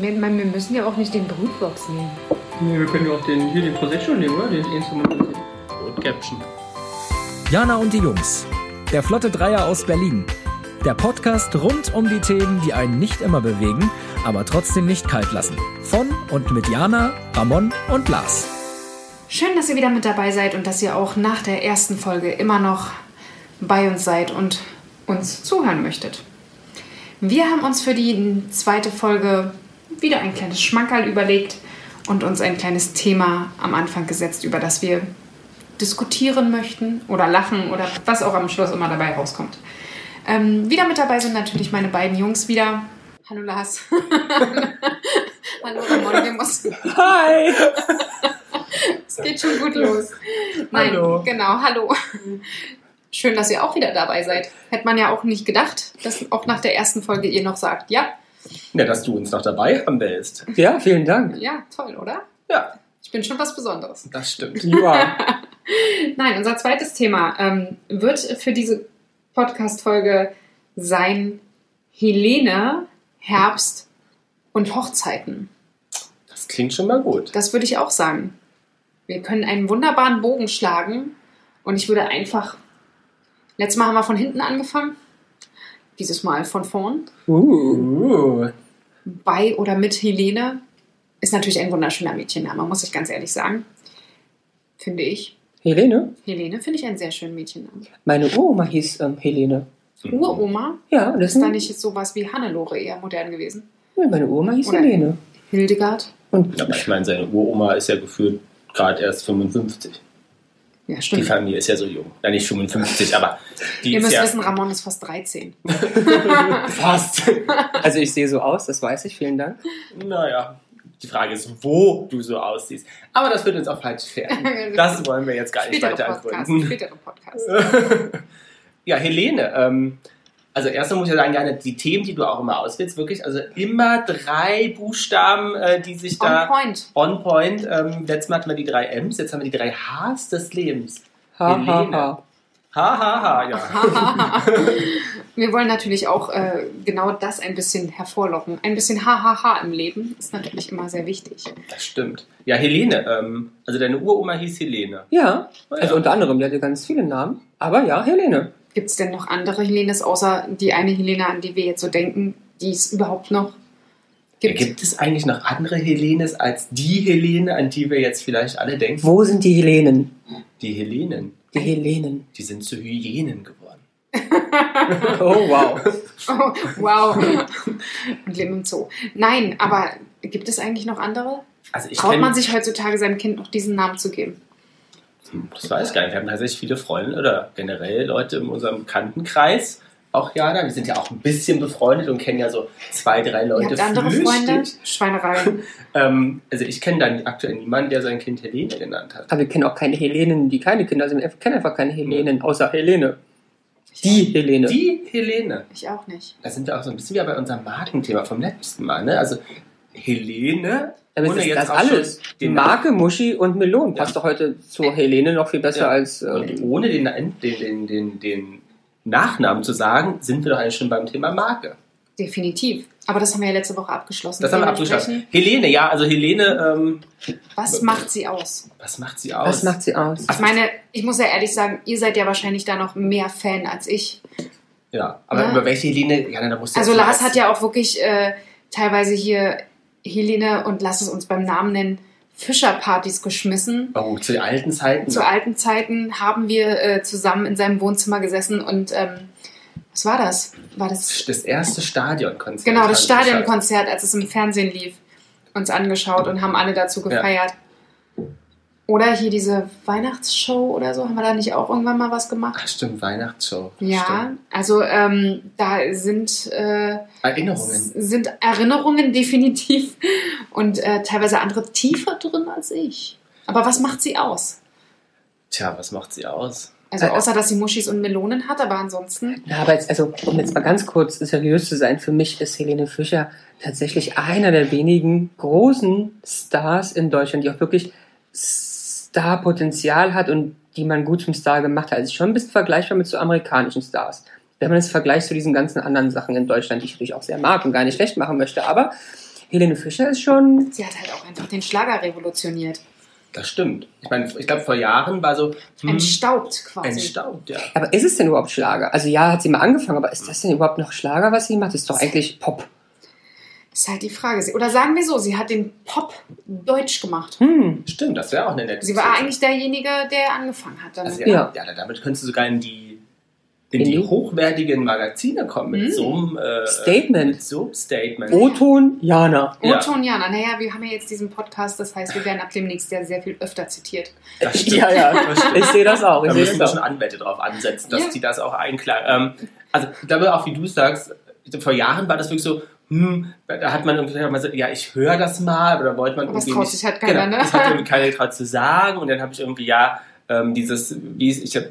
Wir, wir müssen ja auch nicht den Brutbox nehmen. Nee, wir können ja auch den, hier den Prosecco nehmen, oder? Den Instrument. Und Caption. Jana und die Jungs. Der Flotte Dreier aus Berlin. Der Podcast rund um die Themen, die einen nicht immer bewegen, aber trotzdem nicht kalt lassen. Von und mit Jana, Ramon und Lars. Schön, dass ihr wieder mit dabei seid und dass ihr auch nach der ersten Folge immer noch bei uns seid und uns zuhören möchtet. Wir haben uns für die zweite Folge wieder ein kleines Schmankerl überlegt und uns ein kleines Thema am Anfang gesetzt, über das wir diskutieren möchten oder lachen oder was auch am Schluss immer dabei rauskommt. Ähm, wieder mit dabei sind natürlich meine beiden Jungs wieder. Hallo Lars. Hallo Ramon, wir mussten. Hi! Es geht schon gut los. Nein, Hallo. genau, hallo. Schön, dass ihr auch wieder dabei seid. Hätte man ja auch nicht gedacht, dass auch nach der ersten Folge ihr noch sagt, ja, Ja, dass du uns noch dabei haben willst. Ja, vielen Dank. ja, toll, oder? Ja, Ich bin schon was Besonderes. das stimmt. Ja. Nein, unser zweites Thema ähm, wird für diese Podcast-Folge sein Helene, Herbst und Hochzeiten. Das klingt schon mal gut. Das würde ich auch sagen. Wir können einen wunderbaren Bogen schlagen und ich würde einfach. Letztes Mal haben wir von hinten angefangen. Dieses Mal von vorn. Uh. Bei oder mit Helene ist natürlich ein wunderschöner Mädchenname, muss ich ganz ehrlich sagen. Finde ich. Helene? Helene finde ich einen sehr schönen Mädchennamen. Meine Uroma hieß ähm, Helene. Uroma Ja, das ist da nicht sowas wie Hannelore eher modern gewesen. Ja, meine Uroma hieß Oder- Helene. Hildegard. Und aber ich meine, seine Uroma ist ja gefühlt gerade erst 55. Ja, Die stimmt. Familie ist ja so jung. Ja, nicht 55, aber die Ihr ist müsst ja wissen, Ramon ist fast 13. fast. also ich sehe so aus, das weiß ich, vielen Dank. Naja, die Frage ist, wo du so aussiehst. Aber das wird uns auch falsch fährden. Das wollen wir jetzt gar nicht Spätere weiter Podcast. ergründen. Spätere Podcast. Ja, Helene, ähm, also erstmal muss ich sagen, Jana, die Themen, die du auch immer auswählst, wirklich, also immer drei Buchstaben, äh, die sich On da point. on point. Ähm, letztes Mal hatten wir die drei M's, jetzt haben wir die drei H's des Lebens. Ha, ha, Helene. ha. Ha, ha, ha, ja. Wir wollen natürlich auch äh, genau das ein bisschen hervorlocken. Ein bisschen Hahaha im Leben ist natürlich immer sehr wichtig. Das stimmt. Ja, Helene, ähm, also deine Uroma hieß Helene. Ja, Oh ja. also unter anderem, die hatte ganz viele Namen. Aber ja, Helene. Gibt es denn noch andere Helenes, außer die eine Helene, an die wir jetzt so denken, die es überhaupt noch gibt? Gibt es eigentlich noch andere Helenes als die Helene, an die wir jetzt vielleicht alle denken? Wo sind die Helenen? Die Helenen, Die Helenen. die sind zu Hyänen geworden. Oh, wow. Oh, wow. Und leben im Zoo. Nein, aber gibt es eigentlich noch andere? Also ich Traut kenn- man sich heutzutage seinem Kind noch diesen Namen zu geben? Das weiß ich gar nicht. Wir haben tatsächlich viele Freunde oder generell Leute in unserem Bekanntenkreis. Auch Jana, wir sind ja auch ein bisschen befreundet und kennen ja so zwei, drei Leute habt andere. Freunde? Schweinerei. Ähm, also ich kenne dann aktuell niemanden, der sein Kind Helene genannt hat. Aber wir kennen auch keine Helenen, die keine Kinder sind. Wir kennen einfach keine Helenen, außer Helene. Die Helene. Die Helene. Ich auch nicht. Da sind wir auch so ein bisschen wie bei unserem Markenthema vom letzten Mal. Ne? Also Helene. Aber ohne das ist jetzt das alles. den Marke, Muschi und Melon passt doch heute zur Helene noch viel besser Ja. als. Äh, ohne den, den, den, den, den Nachnamen zu sagen, sind wir doch eigentlich schon beim Thema Marke. Definitiv. Aber das haben wir ja letzte Woche abgeschlossen. Das haben wir abgeschlossen. Helene, ja, also Helene, ähm, Was macht sie aus? was macht sie aus? was macht sie aus? Ich meine, ich muss ja ehrlich sagen, ihr seid ja wahrscheinlich da noch mehr Fan als ich. Ja, aber Ja. über welche Helene? Ja, da musst du Also Lars hat ja auch wirklich äh, teilweise hier Helene und lass es uns beim Namen nennen, Fischerpartys geschmissen. Oh, zu den alten Zeiten. Zu alten Zeiten haben wir äh, zusammen in seinem Wohnzimmer gesessen und ähm, was war das? War das das erste Stadionkonzert. genau das Stadionkonzert, als es im Fernsehen lief, uns angeschaut und haben alle dazu gefeiert. Oder hier diese Weihnachtsshow oder so, haben wir da nicht auch irgendwann mal was gemacht? Ach, stimmt, Weihnachtsshow. Ja, Stimmt. also ähm, da sind äh, Erinnerungen. sind Erinnerungen definitiv und äh, teilweise andere tiefer drin als ich. Aber was macht sie aus? Tja, was macht sie aus? Also außer, dass sie Muschis und Melonen hat, aber ansonsten. Ja, aber jetzt, also, um jetzt mal ganz kurz seriös zu sein, für mich ist Helene Fischer tatsächlich einer der wenigen großen Stars in Deutschland, die auch wirklich Starpotenzial hat und die man gut zum Star gemacht hat. Also schon ein bisschen vergleichbar mit so amerikanischen Stars. Wenn man es vergleicht zu diesen ganzen anderen Sachen in Deutschland, die ich natürlich auch sehr mag und gar nicht schlecht machen möchte. Aber Helene Fischer ist schon. Sie hat halt auch einfach den Schlager revolutioniert. Das stimmt. Ich meine, ich glaube, vor Jahren war so. hm, Entstaubt quasi. Entstaubt, ja. Aber ist es denn überhaupt Schlager? Also ja, hat sie mal angefangen, aber ist das denn überhaupt noch Schlager, was sie macht? Das ist doch eigentlich Pop. Ist halt die Frage. Sie- Oder sagen wir so, sie hat den Pop deutsch gemacht. Hm. Stimmt, das wäre auch eine nette Sie war eigentlich derjenige, der angefangen hat. Damit. Also, ja, Ja. ja. damit könntest du sogar in die, in In die die- hochwertigen Magazine kommen mit Mm. so einem äh, Statement. Mit so einem Statement. O-Ton, Jana. Ja. O-Ton Jana. Naja, wir haben ja jetzt diesen Podcast, das heißt, wir werden ab demnächst ja sehr viel öfter zitiert. Das stimmt. Ja, ja. Stimmt. Ich sehe das auch. Ich Da sehe müssen wir das schon auch. Anwälte drauf ansetzen, dass Ja. die das auch einklagen. Ähm, also ich glaube auch, wie du sagst, vor Jahren war das wirklich so, hm, da hat man irgendwie so, ja, ich höre das mal, oder wollte man Aber irgendwie traut nicht- sich halt keiner, genau, ne? Das hat irgendwie keiner getraut zu sagen und dann habe ich irgendwie, ja, ähm, dieses, wie es- ich hab, äh,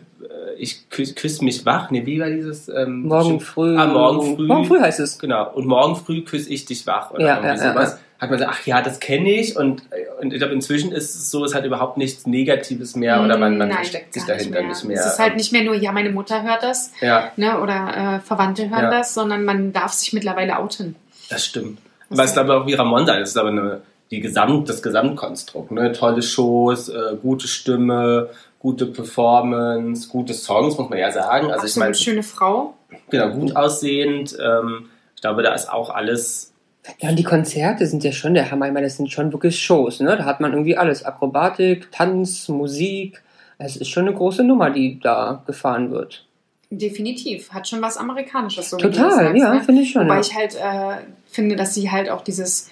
ich küsse küss mich wach, ne, wie war dieses? Ähm, Morgen früh. Ah, morgen früh. Morgen früh heißt es. Genau, und morgen früh küsse ich dich wach oder Ja, irgendwie ja, ja, sowas. Hat man gesagt, ach ja, das kenne ich und, und ich glaube, inzwischen ist es so, es hat überhaupt nichts Negatives mehr oder man, man Nein, versteckt sich dahinter nicht mehr. Es ist halt nicht mehr nur, ja, meine Mutter hört das ja, ne, oder äh, Verwandte hören Ja. das, sondern man darf sich mittlerweile outen. Das stimmt. Aber ich glaube auch wie Ramon sagt, das ist aber eine, die Gesamt, das Gesamtkonstrukt. Ne? Tolle Shows, äh, gute Stimme, gute Performance, gute Songs, muss man ja sagen. Also ich Absolut meine, schöne Frau. genau, gut aussehend. Ähm, ich glaube, da ist auch alles Ja, und die Konzerte sind ja schon der Hammer. Ich meine, das sind schon wirklich Shows, ne? Da hat man irgendwie alles. Akrobatik, Tanz, Musik. Es ist schon eine große Nummer, die da gefahren wird. Definitiv. Hat schon was Amerikanisches. So wie du Total, sagst, ja, ne? finde ich schon. Wobei Ja. ich halt äh, finde, dass sie halt auch dieses,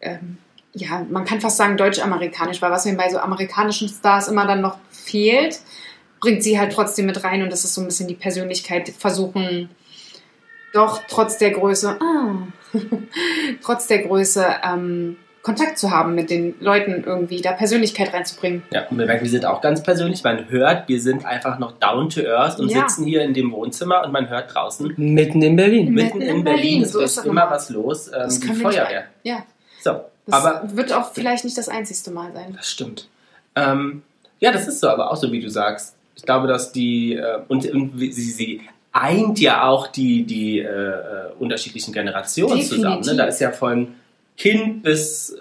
ähm, ja, man kann fast sagen deutsch-amerikanisch, weil was mir bei so amerikanischen Stars immer dann noch fehlt, bringt sie halt trotzdem mit rein und das ist so ein bisschen die Persönlichkeit, versuchen doch trotz der Größe, ah, trotz der Größe ähm, Kontakt zu haben mit den Leuten irgendwie, da Persönlichkeit reinzubringen. Ja, und wir merken, wir sind auch ganz persönlich. Man hört, wir sind einfach noch down to earth und Ja. sitzen hier in dem Wohnzimmer und man hört draußen Mitten in Berlin. Mitten mitten in in Berlin, Berlin, es so ist immer was los, ähm, Das die Feuerwehr. Ja, So, das aber wird auch vielleicht nicht das einzigste Mal sein. das stimmt. Ähm, ja, das ist so, aber auch so, wie du sagst. Ich glaube, dass die, äh, und, und sie, sie eint ja auch die, die äh, äh, unterschiedlichen Generationen Definitiv. zusammen. Ne? Da ist ja von Kind bis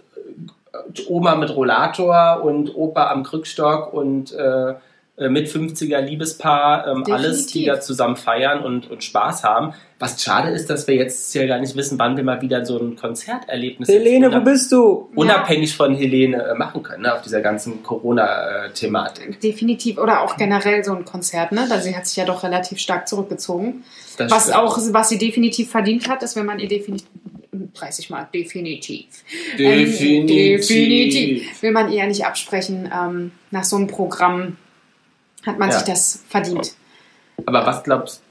äh, Oma mit Rollator und Opa am Krückstock und äh, äh, mit 50er Liebespaar, ähm, alles, die da zusammen feiern und, und Spaß haben. Was schade ist, dass wir jetzt ja gar nicht wissen, wann wir mal wieder so ein Konzerterlebnis Helene, wo bist du? unabhängig von Helene äh, machen können, ne, auf dieser ganzen Corona-Thematik. Definitiv. Oder auch generell so ein Konzert, ne? Also sie hat sich ja doch relativ stark zurückgezogen. Das Was stimmt. auch, was sie definitiv verdient hat, ist, wenn man ihr definitiv 30 Mal definitiv. Definitiv. Ähm, definitiv. Will man ja nicht absprechen. Ähm, nach so einem Programm hat man Ja. sich das verdient. Aber was glaubst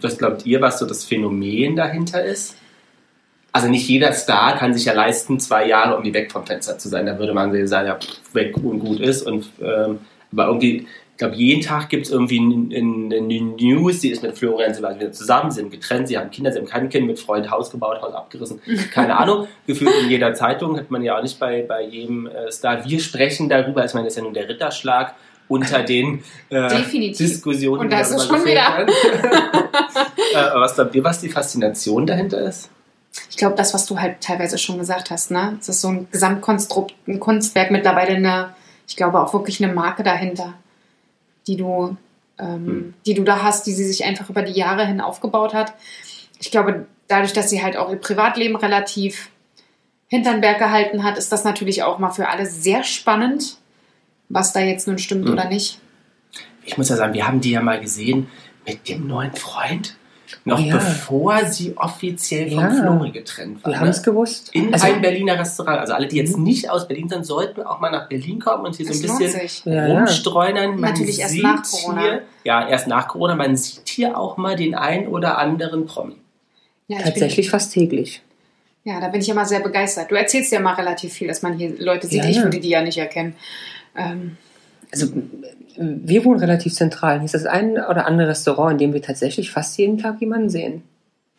was glaubt ihr, was so das Phänomen dahinter ist? Also nicht jeder Star kann sich ja leisten, zwei Jahre irgendwie weg vom Fenster zu sein. Da würde man sagen, ja, weg und gut ist. Und, ähm, aber irgendwie, glaube, jeden Tag gibt es irgendwie eine News, die ist mit Florian wieder zusammen, sie sind getrennt, sie haben Kinder, sie haben kein Kind, mit Freund Haus gebaut, Haus abgerissen. Keine Ahnung, gefühlt in jeder Zeitung hat man ja auch nicht bei, bei jedem äh, Star. Wir sprechen darüber, ich meine, das ist ja nun der Ritterschlag unter den äh. Diskussionen. Und das ist darüber schon werden. äh, was glaubt ihr, was die Faszination dahinter ist? Ich glaube, das, was du halt teilweise schon gesagt hast, ne? Es ist so ein Gesamtkonstrukt, ein Kunstwerk, mittlerweile eine, ich glaube auch wirklich eine Marke dahinter, die du, ähm, Hm. die du da hast, die sie sich einfach über die Jahre hin aufgebaut hat. Ich glaube, dadurch, dass sie halt auch ihr Privatleben relativ hinter den Berg gehalten hat, ist das natürlich auch mal für alle sehr spannend, was da jetzt nun stimmt Hm. oder nicht. Ich muss ja sagen, wir haben die ja mal gesehen mit dem neuen Freund, noch Ja. bevor sie offiziell von Ja. Flori getrennt war. Wir haben es ne? gewusst. In Also- einem Berliner Restaurant. Also alle, die jetzt nicht aus Berlin sind, sollten auch mal nach Berlin kommen und hier so ein bisschen. Ja, ja. rumstreunern. Man Natürlich erst nach Corona. Hier, ja, erst nach Corona. Man sieht hier auch mal den ein oder anderen Promi. Ja, ich Tatsächlich fast täglich. Ja, da bin ich immer sehr begeistert. Du erzählst ja immer relativ viel, dass man hier Leute sieht. Ja, ich ja. würde die ja nicht erkennen. Ähm, Also wir wohnen relativ zentral. Hier ist das ein oder andere Restaurant, in dem wir tatsächlich fast jeden Tag jemanden sehen.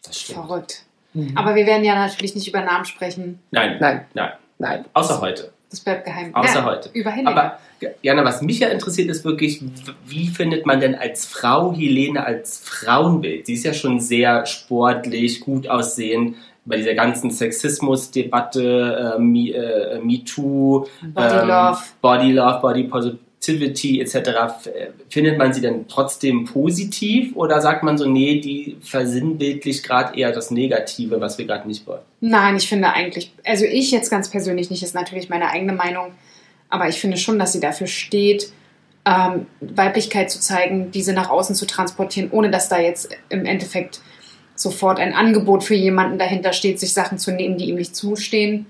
Das stimmt. verrückt. Mhm. Aber wir werden ja natürlich nicht über Namen sprechen. Nein, Nein, nein. nein. Außer heute. Das bleibt geheim. Außer ja, heute. Über Handy. Aber Jana, was mich ja interessiert, ist wirklich, wie findet man denn als Frau Helene als Frauenbild? Sie ist ja schon sehr sportlich, gut aussehend. bei dieser ganzen Sexismus-Debatte, äh, Me, äh, MeToo, Body ähm, Love. Body Love, Body Positivity etc. äh, Findet man sie denn trotzdem positiv oder sagt man so, nee, die versinnbildlich gerade eher das Negative, was wir gerade nicht wollen? Nein, ich finde eigentlich, also ich jetzt ganz persönlich nicht, ist natürlich meine eigene Meinung, aber ich finde schon, dass sie dafür steht, ähm, Weiblichkeit zu zeigen, diese nach außen zu transportieren, ohne dass da jetzt im Endeffekt sofort ein Angebot für jemanden dahinter steht, sich Sachen zu nehmen, die ihm nicht zustehen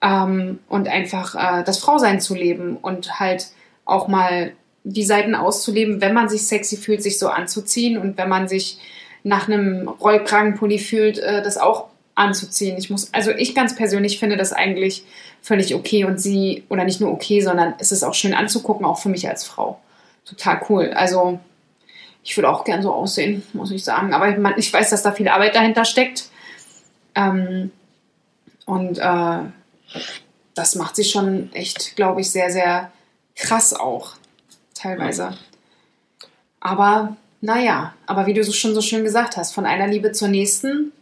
ähm, und einfach äh, das Frausein zu leben und halt auch mal die Seiten auszuleben, wenn man sich sexy fühlt, sich so anzuziehen und wenn man sich nach einem Rollkragenpulli fühlt, äh, das auch anzuziehen. Ich muss, also ich ganz persönlich finde das eigentlich völlig okay und sie, oder nicht nur okay, sondern es ist auch schön anzugucken, auch für mich als Frau. Total cool. Also ich würde auch gern so aussehen, muss ich sagen. Aber ich, weiß, dass da viel Arbeit dahinter steckt. Ähm, und äh, das macht sie schon echt, glaube ich, sehr, sehr krass auch. Teilweise. Aber naja, aber wie du so schon so schön gesagt hast, von einer Liebe zur nächsten.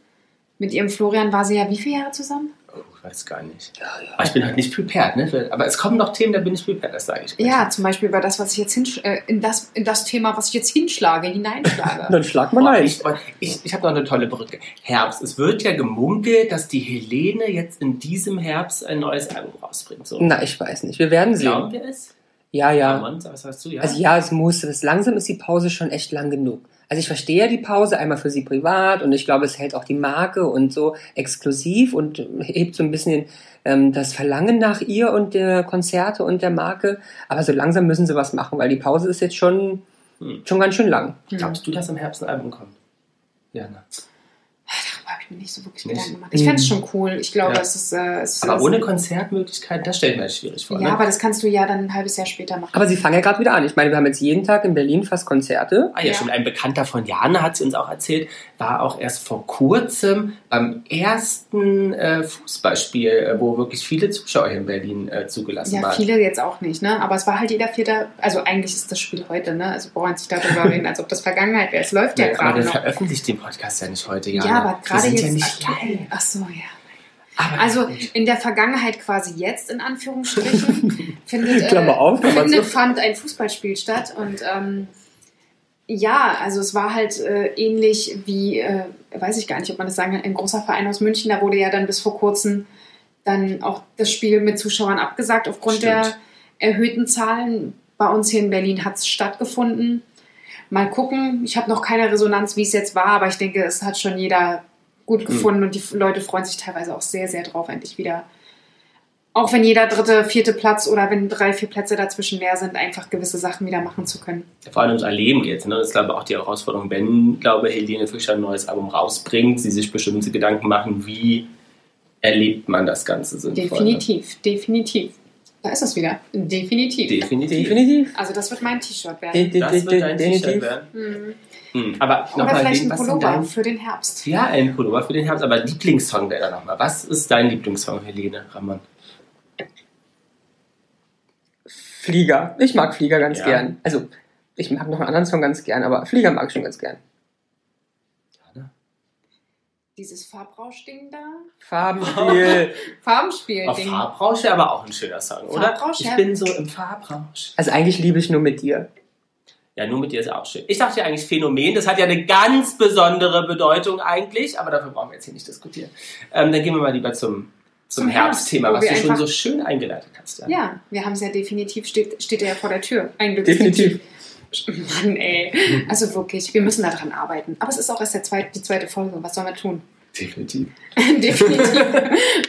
Mit ihrem Florian war sie ja wie viele Jahre zusammen? Oh, ich weiß gar nicht. Aber ich bin halt nicht prepared, ne? Aber es kommen noch Themen, da bin ich prepared, das sage ich. gleich. Ja, zum Beispiel über das, was ich jetzt hinsch äh, in das in das Thema, was ich jetzt hinschlage, hineinschlage. Dann schlag mal ein. ich ich, ich habe noch eine tolle Brücke. Herbst. Es wird ja gemunkelt, dass die Helene jetzt in diesem Herbst ein neues Album rausbringt. So. Na, ich weiß nicht. Wir werden Glauben sehen. wir es? Ja, ja. Mann, was sagst du? Ja. Also ja, es muss. Das langsam ist die Pause schon echt lang genug. Also ich verstehe ja die Pause einmal für sie privat und ich glaube, es hält auch die Marke und so exklusiv und hebt so ein bisschen ähm, das Verlangen nach ihr und der Konzerte und der Marke. Aber so langsam müssen sie was machen, weil die Pause ist jetzt schon, Hm. schon ganz schön lang. Glaubst du, dass im Herbst ein Album kommt? Ja, ne? Ich mir nicht so wirklich Nicht? Gedanken gemacht. Ich fände es schon cool. Ich glaube, Ja. es ist. Äh, es Aber es- ohne Konzertmöglichkeit, das stellt mir halt schwierig vor. Ja, ne? aber das kannst du ja dann ein halbes Jahr später machen. Aber sie fangen ja gerade wieder an. Ich meine, wir haben jetzt jeden Tag in Berlin fast Konzerte. Ah ja, Ja. schon ein Bekannter von Jana hat sie uns auch erzählt, war auch erst vor kurzem beim ersten äh, Fußballspiel, äh, wo wirklich viele Zuschauer hier in Berlin äh, zugelassen Ja, waren. viele jetzt auch nicht, ne? Aber es war halt jeder Vierte. Also eigentlich ist das Spiel heute, ne? Also brauchen wir sich darüber reden, als ob das Vergangenheit wäre. Es läuft ja aber gerade wir noch. veröffentlicht den Podcast ja nicht heute, Ja, Jana. aber Wir gerade sind ja nicht live. Ach so, ja. Aber Also in der Vergangenheit quasi jetzt in Anführungsstrichen findet, Klammer auf, Klammer findet zu. fand ein Fußballspiel statt und ähm, ja, also es war halt äh, ähnlich wie, äh, weiß ich gar nicht, ob man das sagen kann, ein großer Verein aus München, da wurde ja dann bis vor kurzem dann auch das Spiel mit Zuschauern abgesagt aufgrund Stimmt. der erhöhten Zahlen. Bei uns hier in Berlin hat es stattgefunden. Mal gucken, ich habe noch keine Resonanz, wie es jetzt war, aber ich denke, es hat schon jeder gut gefunden und die Leute freuen sich teilweise auch sehr, sehr drauf, endlich wieder. Auch wenn jeder dritte, vierte Platz oder wenn drei, vier Plätze dazwischen leer sind, einfach gewisse Sachen wieder machen zu können. vor allem ums Erleben geht. Ne? Das ist, glaube ich, auch die Herausforderung, wenn, glaube ich, Helene Fischer ein neues Album rausbringt, sie sich bestimmte Gedanken machen, wie erlebt man das Ganze sinnvoll. Ne? Definitiv, definitiv. Da ist es wieder. Definitiv. Definitiv. Definitiv. also das wird mein T-Shirt De- werden. de- Das wird dein de- T-Shirt werden. Mhm. Hm. Aber Oder nochmal, vielleicht ein Pullover dein, für den Herbst. Ja, ein Pullover für den Herbst, aber Lieblingssong wäre da nochmal. Was ist dein Lieblingssong, Helene Ramon? Flieger. Ich mag Flieger ganz Ja. gern. Also, ich mag noch einen anderen Song ganz gern, aber Flieger mag ich schon ganz gern. Dieses Farbrauschding da. Farbenspiel. Farbenspiel-Ding. Auf Farbrausch wäre aber auch ein schöner Song, oder? Farbrausch, ich ja. bin so im Farbrausch. also eigentlich liebe ich nur mit dir. Ja, nur mit dir ist auch schön. Ich dachte ja eigentlich Phänomen, das hat ja eine ganz besondere Bedeutung eigentlich, aber dafür brauchen wir jetzt hier nicht diskutieren. Ähm, dann gehen wir mal lieber zum, zum, Zum Herbstthema, Herbst, was du schon so schön eingeleitet hast. Ja. Ja, wir haben es ja definitiv, steht, steht er ja vor der Tür. Ein Glück Definitiv. Mann, ey. Also wirklich, wir müssen daran arbeiten. Aber es ist auch erst der zweite, die zweite Folge. Was sollen wir tun? Definitiv. Definitiv.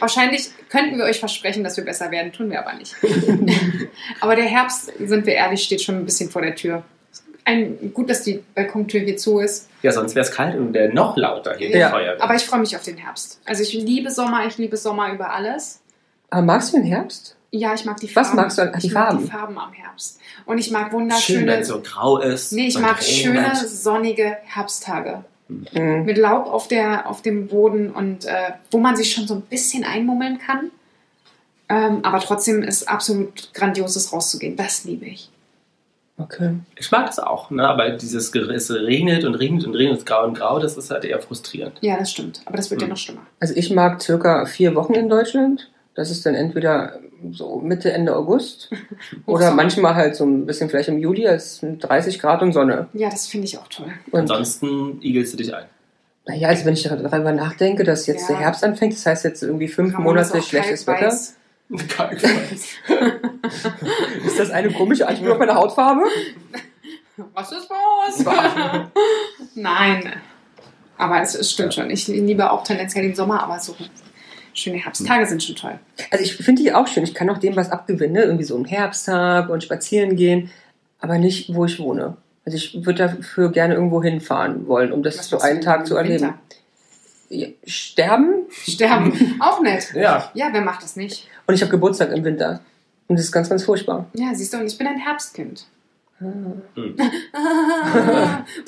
Wahrscheinlich könnten wir euch versprechen, dass wir besser werden, tun wir aber nicht. aber der Herbst, sind wir ehrlich, steht schon ein bisschen vor der Tür. Ein, gut, dass die Balkontür hier zu ist. Ja, sonst wäre es kalt und wäre noch lauter hier Ja, die Feuerwehr. Aber ich freue mich auf den Herbst. Also ich liebe Sommer, ich liebe Sommer über alles. Aber magst du den Herbst? Ja, ich mag die Was Farben. magst du an- die ich mag Farben? die Farben am Herbst. Und ich mag Schön, wunderschöne. wenn es so grau ist. nee, ich mag regnet. schöne, sonnige Herbsttage. Mhm. Mit Laub auf, der, auf dem Boden und äh, wo man sich schon so ein bisschen einmummeln kann. Ähm, aber trotzdem ist absolut grandioses rauszugehen. Das liebe ich. Okay. Ich mag das auch, ne? aber dieses es regnet und regnet und regnet, es grau und grau, das ist halt eher frustrierend. Ja, das stimmt. Aber das wird ja Hm. noch schlimmer. Also ich mag circa vier Wochen in Deutschland. Das ist dann entweder so Mitte, Ende August oder manchmal halt so ein bisschen vielleicht im Juli als 30 Grad und Sonne. Ja, das finde ich auch toll. Und Ansonsten igelst du dich ein. naja, also wenn ich darüber nachdenke, dass jetzt Ja. der Herbst anfängt, das heißt jetzt irgendwie fünf ist Monate schlechtes Wetter. kalkweiß. Ist das eine komische Anspielung auf meine Hautfarbe? Was ist los? Nein. Aber es, es stimmt schon. Ich liebe auch tendenziell den Sommer, aber so schöne Herbsttage sind schon toll. Also ich finde die auch schön. Ich kann auch dem was abgewinnen, ne? irgendwie so einen Herbsttag und spazieren gehen, aber nicht, wo ich wohne. Also ich würde dafür gerne irgendwo hinfahren wollen, um das Was so einen Tag im zu erleben. Ja, sterben Sterben. auch nett. Ja, Ja, wer macht das nicht? und ich habe Geburtstag im Winter. Und das ist ganz, ganz furchtbar. Ja, siehst du, und ich bin ein Herbstkind.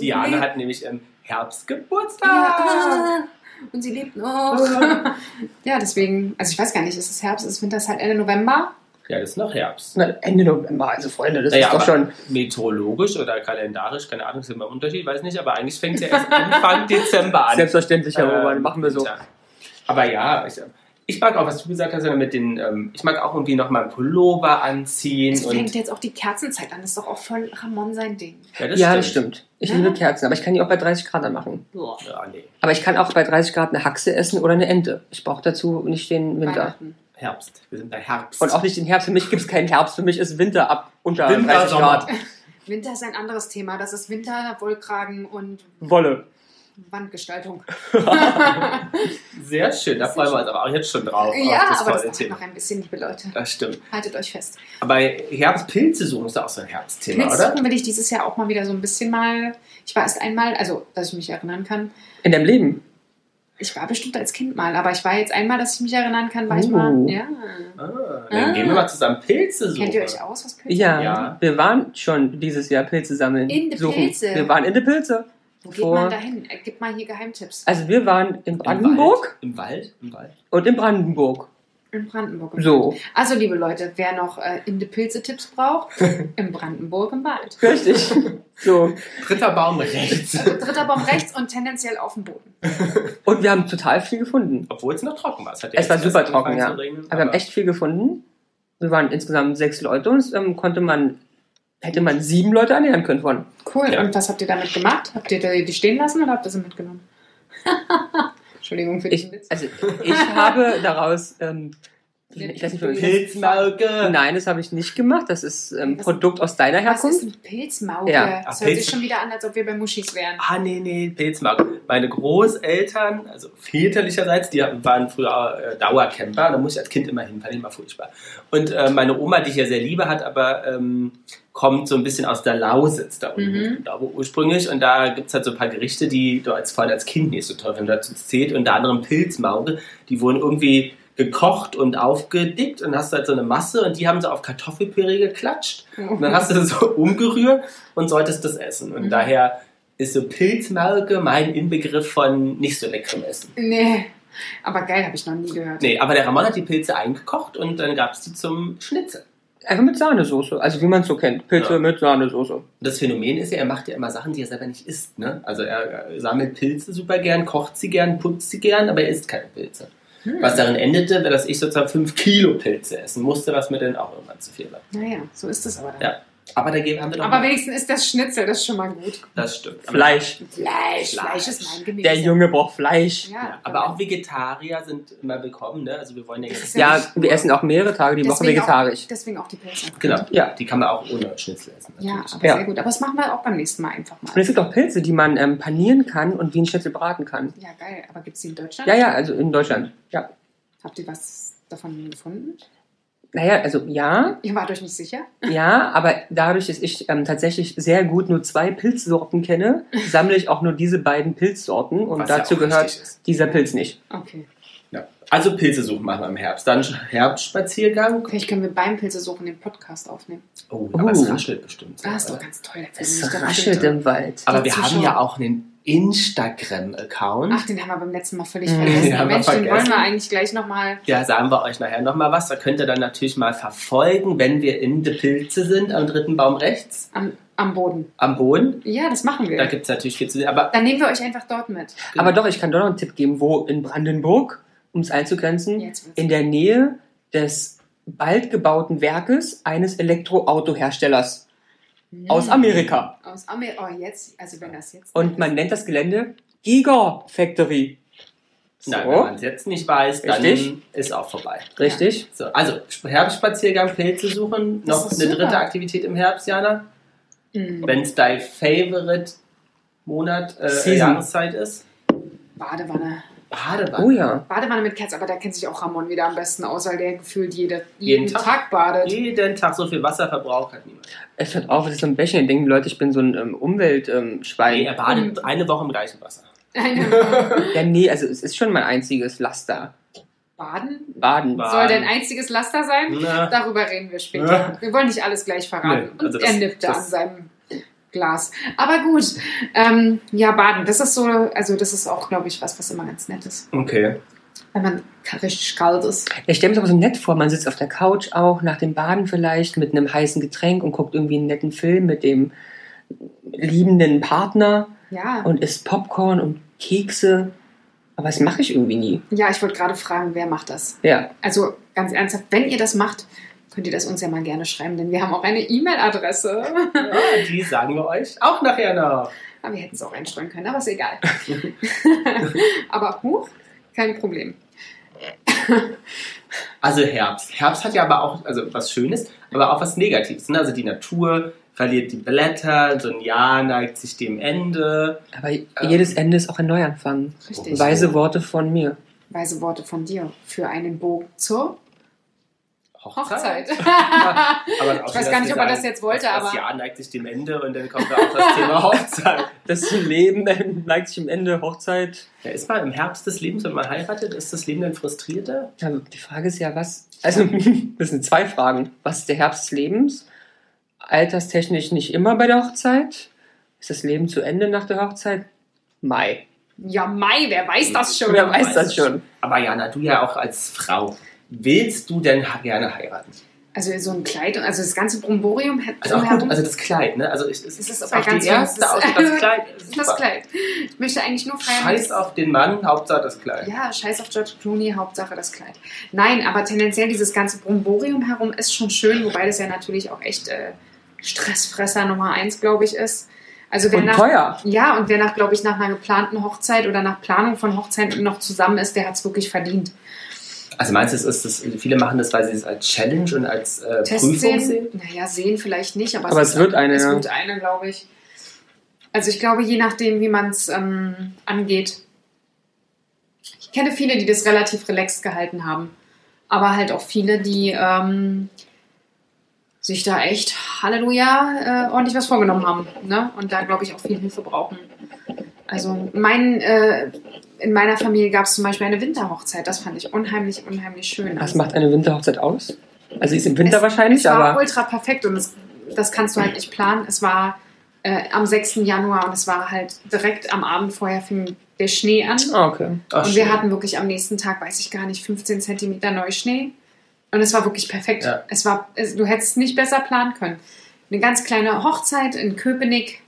Diana hat nämlich im Herbst Geburtstag. Ja. Und sie lebt noch. ja, deswegen, also ich weiß gar nicht, ist es Herbst, ist es Winter, ist halt Ende November. Ja, das ist noch Herbst. Na, Ende November, also Freunde, das Naja, ist doch schon. meteorologisch oder kalendarisch, keine Ahnung, ist immer ein Unterschied, weiß nicht, aber eigentlich fängt es ja erst Anfang Dezember an. Selbstverständlich, Herr Ähm, Roman, machen wir so. Winter. Aber ja, ich, ich mag auch, was du gesagt hast, mit den, ähm, ich mag auch irgendwie nochmal einen Pullover anziehen. Es fängt Und, jetzt auch die Kerzenzeit an, das ist doch auch voll Ramon sein Ding. ja, das ja, stimmt. das stimmt. Ich Ja. liebe Kerzen, aber ich kann die auch bei 30 Grad anmachen. Boah. Ja, nee. Aber ich kann auch bei 30 Grad eine Haxe essen oder eine Ente. Ich brauche dazu nicht den Winter. Herbst. Wir sind bei Herbst. Und auch nicht den Herbst. Für mich gibt es keinen Herbst. Für mich ist Winter ab unter Winter, 30 Sommer. Grad. Winter ist ein anderes Thema. Das ist Winter, Wollkragen und Wolle. Wandgestaltung. Sehr schön, da freuen wir uns aber auch jetzt schon drauf. ja, das aber das dauert noch ein bisschen, liebe Leute. Das stimmt. Haltet euch fest. Aber Herbstpilze suchen ist auch so ein Herbstthema, oder? Pilzsuchen will ich dieses Jahr auch mal wieder so ein bisschen mal. Ich war erst einmal, also dass ich mich erinnern kann. In deinem Leben. Ich war bestimmt als Kind mal, aber ich war jetzt einmal, dass ich mich erinnern kann, war ich Oh. mal. Ja. Ah, dann gehen wir mal zusammen Pilze suchen. Kennt ihr euch aus, was Pilze Ja, Ja. wir waren schon dieses Jahr Pilze sammeln. In die. Pilze. Wir waren in die Pilze. Wo geht Vor- man da hin? Äh, Gib mal hier Geheimtipps. Also wir waren in Im Brandenburg Wald? Im Wald? Im Wald? und in Brandenburg. In Brandenburg. So, Also, liebe Leute, wer noch äh, in die Pilze-Tipps braucht, in Brandenburg im Wald. richtig. so. Dritter Baum rechts. Also dritter Baum rechts und tendenziell auf dem Boden. Und wir haben total viel gefunden. Obwohl es noch trocken war. Es, hat Es war super trocken, ja. regnen, Aber wir haben echt viel gefunden. Wir waren insgesamt sechs Leute und ähm, konnte man, hätte man sieben Leute ernähren können von. Cool. Ja. Und was habt ihr damit gemacht? Habt ihr die stehen lassen oder habt ihr sie mitgenommen? Entschuldigung für Ich, den Witz. also ich habe daraus, ähm, ich weiß nicht, Pilzmauke. Nein, das habe ich nicht gemacht. Das ist ähm, Was- Produkt aus deiner Was ist Herkunft. ein Pilzmauke? Ja. Das Ah, hört Pilz- sich schon wieder an, als ob wir bei Muschis wären. Ah, nee, nee, Pilzmauke. Meine Großeltern, also väterlicherseits, die waren früher äh, Dauercamper. Da muss ich als Kind immer hin, fand ich immer furchtbar. Und äh, meine Oma, die ich ja sehr liebe, hat aber ähm, kommt so ein bisschen aus der Lausitz da unten, Mhm. da wo ursprünglich. Und da gibt es halt so ein paar Gerichte, die du als, vor allem als Kind nicht so toll findest. Dazu zählt unter anderem Pilzmauke. Die wurden irgendwie gekocht und aufgedickt und hast halt so eine Masse und die haben sie auf Kartoffelpüree geklatscht. Und dann hast du das so umgerührt und solltest das essen. Und Mhm. daher ist so Pilzmauke mein Inbegriff von nicht so leckerem Essen. Nee. Aber geil, habe ich noch nie gehört. Nee, aber der Ramon hat die Pilze eingekocht und dann gab es die zum Schnitzel. Einfach mit Sahnesoße. Also wie man es so kennt. Pilze Ja. mit Sahnesoße. Das Phänomen ist ja, er macht ja immer Sachen, die er selber nicht isst. Ne? Also er sammelt Pilze super gern, kocht sie gern, putzt sie gern, aber er isst keine Pilze. Hm. Was darin endete, dass ich sozusagen 5 Kilo Pilze essen musste, was mir dann auch irgendwann zu viel war. Naja, so ist es aber dann. Ja. Aber dagegen haben wir doch Aber mal- wenigstens ist das Schnitzel, das ist schon mal gut. das stimmt. Aber- Fleisch. Fleisch, Fleisch. Fleisch ist mein Gemüse. Der Junge braucht Fleisch. Ja, Ja, aber auch Vegetarier sind immer willkommen, ne? Also wir wollen ja jetzt. ja Ja, wir essen auch mehrere Tage die Woche vegetarisch. Auch, deswegen auch die Pilze. Genau, Ja. die kann man auch ohne Schnitzel essen. Ja, Natürlich. aber Ja. sehr gut. Aber das machen wir auch beim nächsten Mal einfach mal. Und es gibt auch Pilze, die man ähm, panieren kann und wie ein Schnitzel braten kann. Ja, geil. Aber gibt es die in Deutschland? Ja, ja, also in Deutschland. Ja. Habt ihr was davon gefunden? Naja, also ja, Ihr wart euch nicht sicher? ja, aber dadurch, dass ich ähm, tatsächlich sehr gut nur zwei Pilzsorten kenne, sammle ich auch nur diese beiden Pilzsorten und Was ja dazu auch gehört dieser Pilz nicht. Okay. Ja. Also Pilze suchen machen wir im Herbst. Dann Herbstspaziergang. Vielleicht können wir beim Pilzesuchen den Podcast aufnehmen. Oh, aber es Uh. raschelt bestimmt. sehr, Ah, ist doch ganz toll. Es raschelt Raschel. im Wald. Aber die wir haben ja auch einen Instagram-Account. Ach, den haben wir beim letzten Mal völlig vergessen. Wir Mensch, den wollen vergessen. wir eigentlich gleich nochmal. Ja, sagen wir euch nachher nochmal was. Da könnt ihr dann natürlich mal verfolgen, wenn wir in De Pilze sind, am dritten Baum rechts, Am, am Boden. am Boden. Ja, das machen wir. Da gibt es natürlich viel zu sehen. Aber Dann nehmen wir euch einfach dort mit. Aber doch, ich kann doch noch einen Tipp geben, wo in Brandenburg, um es einzugrenzen, in der Nähe des bald gebauten Werkes eines Elektroautoherstellers aus Amerika. Aus Amerika. Oh, jetzt, also wenn das jetzt. Und man nennt das Gelände Giga Factory. So, nein, wenn man es jetzt nicht weiß, dann Richtig. ist auch vorbei. richtig? So, also Herbstspaziergang, Pilze suchen. Das Noch eine super. dritte Aktivität im Herbst, Jana. Mhm. Wenn es dein Favorite Monat, äh. Jahreszeit ist. Badewanne. Badewanne. Oh ja. Badewanne mit Kerzen, aber da kennt sich auch Ramon wieder am besten aus, weil der gefühlt jede, jeden, Jeden Tag. Tag? badet. Jeden Tag so viel Wasserverbrauch hat niemand. Es hört auf, es ist so ein Bächen. Dann denken die Leute, ich bin so ein ähm, Umweltschwein. Nee, Schwein. er badet eine Woche im gleichen Wasser. ja, nee, also es ist schon mein einziges Laster. Baden? Baden. Ba- Soll dein einziges Laster sein? Na, Darüber reden wir später. Wir wollen nicht alles gleich verraten. Nee, also Und das- er nippt da an seinem Glas. Aber gut. Ähm, ja, Baden, das ist so, also das ist auch, glaube ich, was, was immer ganz nett ist. okay. Wenn man richtig kalt ist. Ich stelle mir das aber so nett vor, man sitzt auf der Couch auch, nach dem Baden vielleicht, mit einem heißen Getränk und guckt irgendwie einen netten Film mit dem liebenden Partner Ja. und isst Popcorn und Kekse. Aber das mache ich irgendwie nie. ja, ich wollte gerade fragen, wer macht das? Ja. Also ganz ernsthaft, wenn ihr das macht, könnt ihr das uns ja mal gerne schreiben, denn wir haben auch eine E-Mail-Adresse. Ja, die sagen wir euch auch nachher noch. Aber wir hätten es auch einstreuen können, aber ist egal. aber huch, kein Problem. Also Herbst. Herbst hat ja aber auch also was Schönes, aber auch was Negatives. Ne? Also die Natur verliert die Blätter, so ein Jahr neigt sich dem Ende. Aber jedes Ende ist auch ein Neuanfang. Richtig. Weise Worte von mir. Weise Worte von dir für einen Bogen zur Hochzeit. Aber auch Ich weiß gar nicht, ob er das jetzt wollte, das, aber- Das Jahr neigt sich dem Ende und dann kommt da auch das Thema Hochzeit. Das Leben neigt sich am Ende Hochzeit. Ja, ist man im Herbst des Lebens, wenn man heiratet, ist das Leben dann frustrierter? Ja, die Frage ist ja, was. Also, das sind zwei Fragen. Was ist der Herbst des Lebens? Alterstechnisch nicht immer bei der Hochzeit? Ist das Leben zu Ende nach der Hochzeit? Mai. Ja, Mai, wer weiß das schon? Wer weiß das schon? Aber Jana, du ja auch als Frau, willst du denn gerne heiraten? Also so ein Kleid, also das ganze Bromborium hat Also auch gut, also das Kleid, ne? Also ich, es Es ist ist auch ganz die erste das, aus das Kleid. ist das. Kleid. Ich möchte eigentlich nur feiern. Scheiß auf den Mann, Hauptsache das Kleid. Ja, scheiß auf George Clooney, Hauptsache das Kleid. Nein, aber tendenziell dieses ganze Bromborium herum ist schon schön, wobei das ja natürlich auch echt äh, Stressfresser Nummer eins, glaube ich, ist. Also wer Und nach, teuer. Ja, und wer nach, glaube ich, nach einer geplanten Hochzeit oder nach Planung von Hochzeiten noch zusammen ist, der hat es wirklich verdient. Also meinst du, es ist das, viele machen das, weil sie es als Challenge und als äh, Prüfung sehen? Naja, sehen vielleicht nicht, aber, Aber es wird eine, Es wird eine, glaube ich. Also ich glaube, je nachdem, wie man es ähm, angeht. Ich kenne viele, die das relativ relaxed gehalten haben. Aber halt auch viele, die ähm, sich da echt, Halleluja, äh, ordentlich was vorgenommen haben. Ne? Und da, glaube ich, auch viel Hilfe brauchen. Also mein, äh, in meiner Familie gab es zum Beispiel eine Winterhochzeit. Das fand ich unheimlich, unheimlich schön. Was Also- macht eine Winterhochzeit aus? Also, sie ist im Winter es, wahrscheinlich, es war aber. ultra perfekt und es, das kannst du halt nicht planen. Es war äh, am 6. Januar und es war halt direkt am Abend vorher fing der Schnee an. Ah, okay. Ach, und wir schön. hatten wirklich am nächsten Tag, weiß ich gar nicht, 15 Zentimeter Neuschnee. Und es war wirklich perfekt. Ja. Es war, es, du hättest es nicht besser planen können. Eine ganz kleine Hochzeit in Köpenick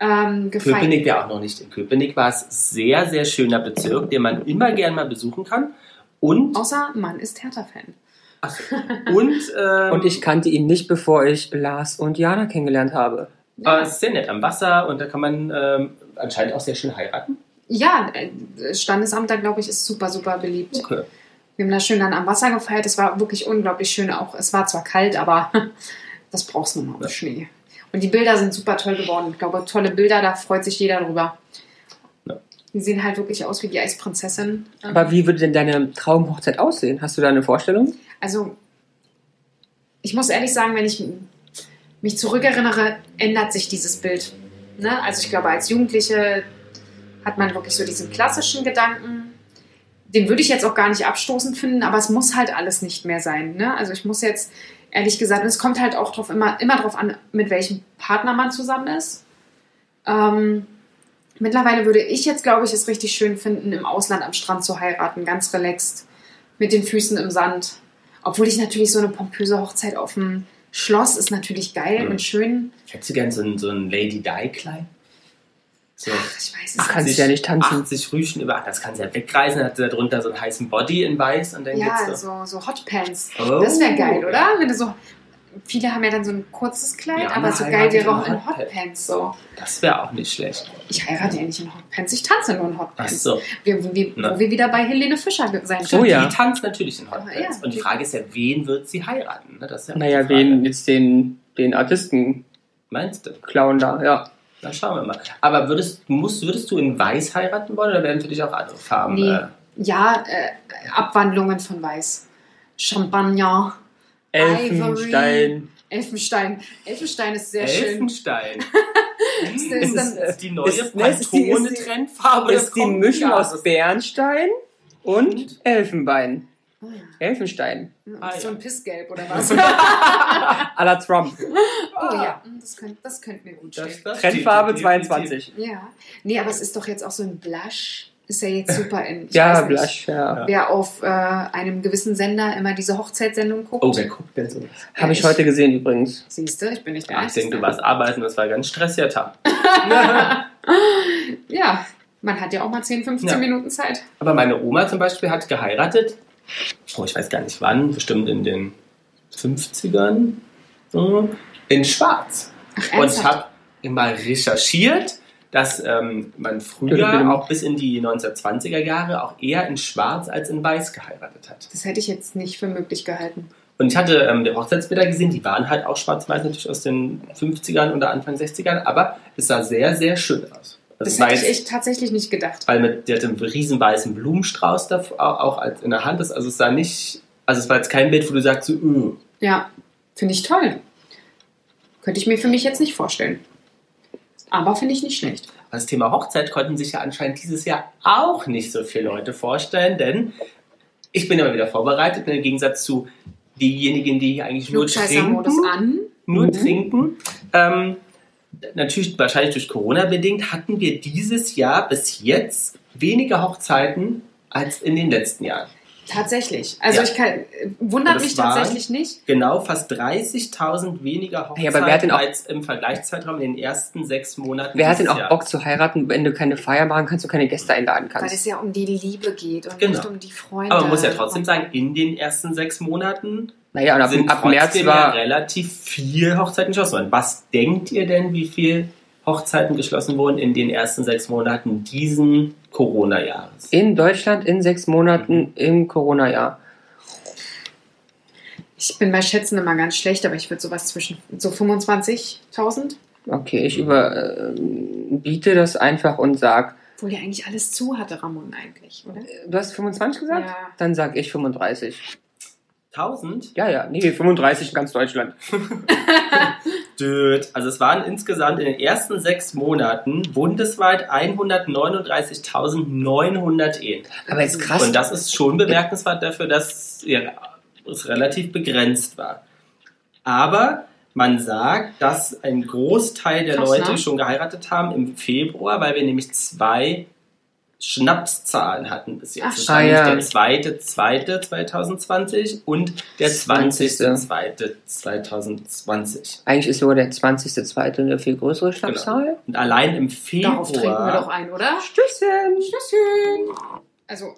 ähm, gefeiert. Köpenick wäre auch noch nicht in Köpenick, war es sehr, sehr schöner Bezirk, den man immer gern mal besuchen kann. Und, Außer man ist Hertha-Fan. und, ähm, Und ich kannte ihn nicht, bevor ich Lars und Jana kennengelernt habe. äh, es ist sehr nett am Wasser und da kann man ähm, anscheinend auch sehr schön heiraten. Ja, äh, das Standesamt da, glaube ich, ist super, super beliebt. Okay. Wir haben da schön dann am Wasser gefeiert. Es war wirklich unglaublich schön. Auch es war zwar kalt, aber das brauchst du noch Ja. im Schnee. Und die Bilder sind super toll geworden. Ich glaube, tolle Bilder, da freut sich jeder drüber. Ja. Die sehen halt wirklich aus wie die Eisprinzessin. Aber wie würde denn deine Traumhochzeit aussehen? Hast du da eine Vorstellung? Also, ich muss ehrlich sagen, wenn ich mich zurückerinnere, ändert sich dieses Bild. Ne? Also ich glaube, als Jugendliche hat man wirklich so diesen klassischen Gedanken. Den würde ich jetzt auch gar nicht abstoßend finden, aber es muss halt alles nicht mehr sein. Ne? Also ich muss jetzt, ehrlich gesagt, und es kommt halt auch drauf immer, immer drauf an, mit welchem Partner man zusammen ist. Ähm, Mittlerweile würde ich jetzt, glaube ich, es richtig schön finden, im Ausland am Strand zu heiraten, ganz relaxed, mit den Füßen im Sand. Obwohl ich natürlich so eine pompöse Hochzeit auf dem Schloss ist natürlich geil Mhm. und schön. Hättest du gern so ein, so ein Lady Di-Kleid? So Ach, ich weiß es Ach, kannst du ja nicht tanzen. 80 Rüschen über, ach, das kann sie ja wegreißen, dann hat sie da drunter so einen heißen Body in weiß und dann Ja, geht's so. so, so Hotpants. Oh. Das wäre geil, oder? Wenn du so. Viele haben ja dann so ein kurzes Kleid, Ja, aber so geil wäre auch in Hotpants. Hotpants. So. Das wäre auch nicht schlecht. Ich heirate ja nicht in Hotpants, ich tanze nur in Ach Hotpants. so. Wir, wir, Na. Wo wir wieder bei Helene Fischer sein Oh ja. Die tanzt natürlich in Hotpants. ja, und die Frage ist ja, wen wird sie heiraten? Ne? Das ist ja Naja, wen jetzt den, den Artisten Meinst du? klauen da, ja. Na, schauen wir mal. Aber würdest, musst, würdest du in weiß heiraten wollen oder werden für dich auch andere Farben? Nee. Äh, Ja, äh, Abwandlungen von Weiß. Champagner, Elfenstein. Elfenstein. Elfenstein ist sehr schön. Elfenstein. Ist, ist, ist dann, ist die neue ist- ne, ist die- ist die- die Mischung aus. Bernstein und Elfenbein. oh ja. Elfenstein. Ah, so ja. ein Pissgelb oder was? À la Trump. Oh ja, hm, das könnte das könnt mir gut Das- stehen. das Trendfarbe steht definitiv. 22. Ja. Nee, aber es ist doch jetzt auch so ein Blush. Ist ja jetzt super in. Ich Ja, weiß nicht, Blush, ja. Wer auf äh, einem gewissen Sender immer diese Hochzeitssendung guckt. Oh, wer guckt denn so? Habe ich ich- heute gesehen übrigens. Siehst du, ich bin nicht der ich Einzige. denke, du warst arbeiten, das war ein ganz stressiger Tag. Ja, man hat ja auch mal 10, 15 Ja. Minuten Zeit. Aber meine Oma zum Beispiel hat geheiratet. Oh, ich weiß gar nicht wann, bestimmt in den 50ern. So, in Schwarz. Ach, Und ich habe immer recherchiert, dass ähm, man früher, auch bis in die 1920er Jahre, auch eher in Schwarz als in Weiß geheiratet hat. Das hätte ich jetzt nicht für möglich gehalten. Und ich hatte ähm, die Hochzeitsbilder gesehen, die waren halt auch schwarz-weiß natürlich aus den 50ern oder Anfang 60ern, aber es sah sehr, sehr schön aus. Also Das war hätte ich echt tatsächlich nicht gedacht. weil mit der hatte einen riesen weißen Blumenstrauß da auch als in der Hand ist. Also es sah nicht, also es war jetzt kein Bild, wo du sagst, so, öh. Ja, finde ich toll. Könnte ich mir für mich jetzt nicht vorstellen. Aber finde ich nicht schlecht. Das Thema Hochzeit konnten sich ja anscheinend dieses Jahr auch nicht so viele Leute vorstellen, denn ich bin immer wieder vorbereitet, im Gegensatz zu diejenigen, die eigentlich nur trinken. an. Nur Mhm. trinken. Ähm, natürlich, wahrscheinlich durch Corona bedingt, hatten wir dieses Jahr bis jetzt weniger Hochzeiten als in den letzten Jahren. Tatsächlich. Also Ja. ich kann, wundert Und das mich tatsächlich nicht. Genau, fast 30.000 weniger Hochzeiten Ja, aber wer hat denn auch- als im Vergleichszeitraum in den ersten sechs Monaten. Wer hat denn auch Jahr. Bock zu heiraten, wenn du keine Feier machen kannst und keine Gäste einladen Weil kannst? es ja um die Liebe geht und Genau. nicht um die Freunde. Aber man muss ja trotzdem sagen, in den ersten sechs Monaten Naja, und ab, sind ab März trotzdem ja war relativ viel Hochzeiten geschlossen worden. Was denkt ihr denn, wie viel Hochzeiten geschlossen wurden in den ersten sechs Monaten diesen Corona-Jahres? in Deutschland in sechs Monaten im Corona-Jahr. Ich bin bei Schätzen immer ganz schlecht, aber ich würde sowas zwischen so 25.000. Okay, ich überbiete das einfach und sag, Obwohl ja eigentlich alles zu hatte, Ramon eigentlich, oder? du hast 25 gesagt? Ja. Dann sag ich 35. 1000? Ja, ja, nee, 35 in ganz Deutschland. Also es waren insgesamt in den ersten sechs Monaten bundesweit 139.900 Ehen. Aber jetzt krass. Und das ist schon bemerkenswert dafür, dass ja, es relativ begrenzt war. Aber man sagt, dass ein Großteil der Krass, Leute ne? schon geheiratet haben im Februar, weil wir nämlich zwei Schnapszahlen hatten bis jetzt. Ach, das war ah, ja. der zweite, zweite 2020 und der 20. 20.. zweite 2020. Eigentlich ist sogar der 20.2. eine viel größere Schnapszahl. Und allein im Februar. Darauf trinken wir doch ein, oder? Stößchen! Tschüsschen. Also,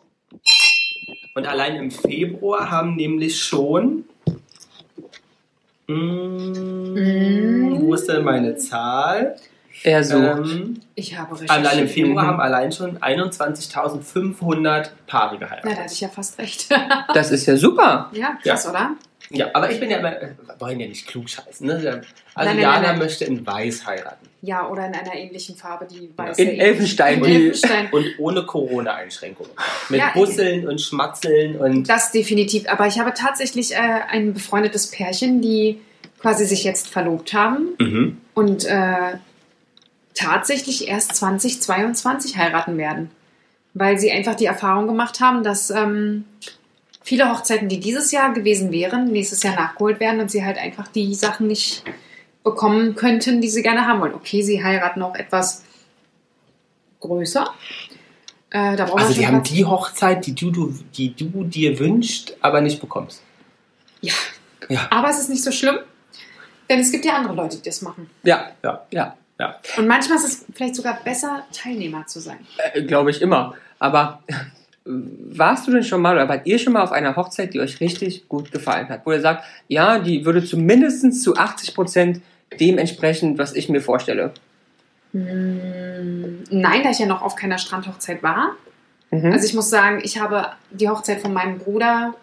Und allein im Februar haben nämlich schon. Mm, Mm. Wo ist denn meine Zahl? Er sucht. Ähm, ich habe allein im recherchiert. Februar Mhm. haben allein schon 21.500 Paare Na, da geheiratet. hatte ich ja fast recht. Das ist ja super. ja, krass, oder? Ja, aber ich bin ja immer, äh, wir wollen ja nicht klug scheißen. Ne? Also Nein, nein, Jana nein, möchte in Weiß heiraten. Ja, oder in einer ähnlichen Farbe, die weiß In ja Elfenstein, In Elfenstein. Und ohne Corona-Einschränkungen. Mit Ja, Busseln und Schmatzeln und. Das definitiv. Aber ich habe tatsächlich äh, ein befreundetes Pärchen, die quasi sich jetzt verlobt haben Mhm. und äh, tatsächlich erst 2022 heiraten werden. Weil sie einfach die Erfahrung gemacht haben, dass ähm, viele Hochzeiten, die dieses Jahr gewesen wären, nächstes Jahr nachgeholt werden und sie halt einfach die Sachen nicht bekommen könnten, die sie gerne haben wollen. Okay, sie heiraten auch etwas größer. Äh, Also schon haben die Hochzeit, die du, du, die du dir wünschst, aber nicht bekommst. Ja. Ja. Aber es ist nicht so schlimm, denn es gibt ja andere Leute, die das machen. Ja, Ja. ja, Ja. Und manchmal ist es vielleicht sogar besser, Teilnehmer zu sein. äh, glaube ich immer. Aber äh, warst du denn schon mal oder wart ihr schon mal auf einer Hochzeit, die euch richtig gut gefallen hat? Wo ihr sagt, ja, die würde zumindest zu 80 Prozent dem entsprechen, was ich mir vorstelle. Hm, Nein, da ich ja noch auf keiner Strandhochzeit war. Mhm. Also ich muss sagen, ich habe die Hochzeit von meinem Bruder,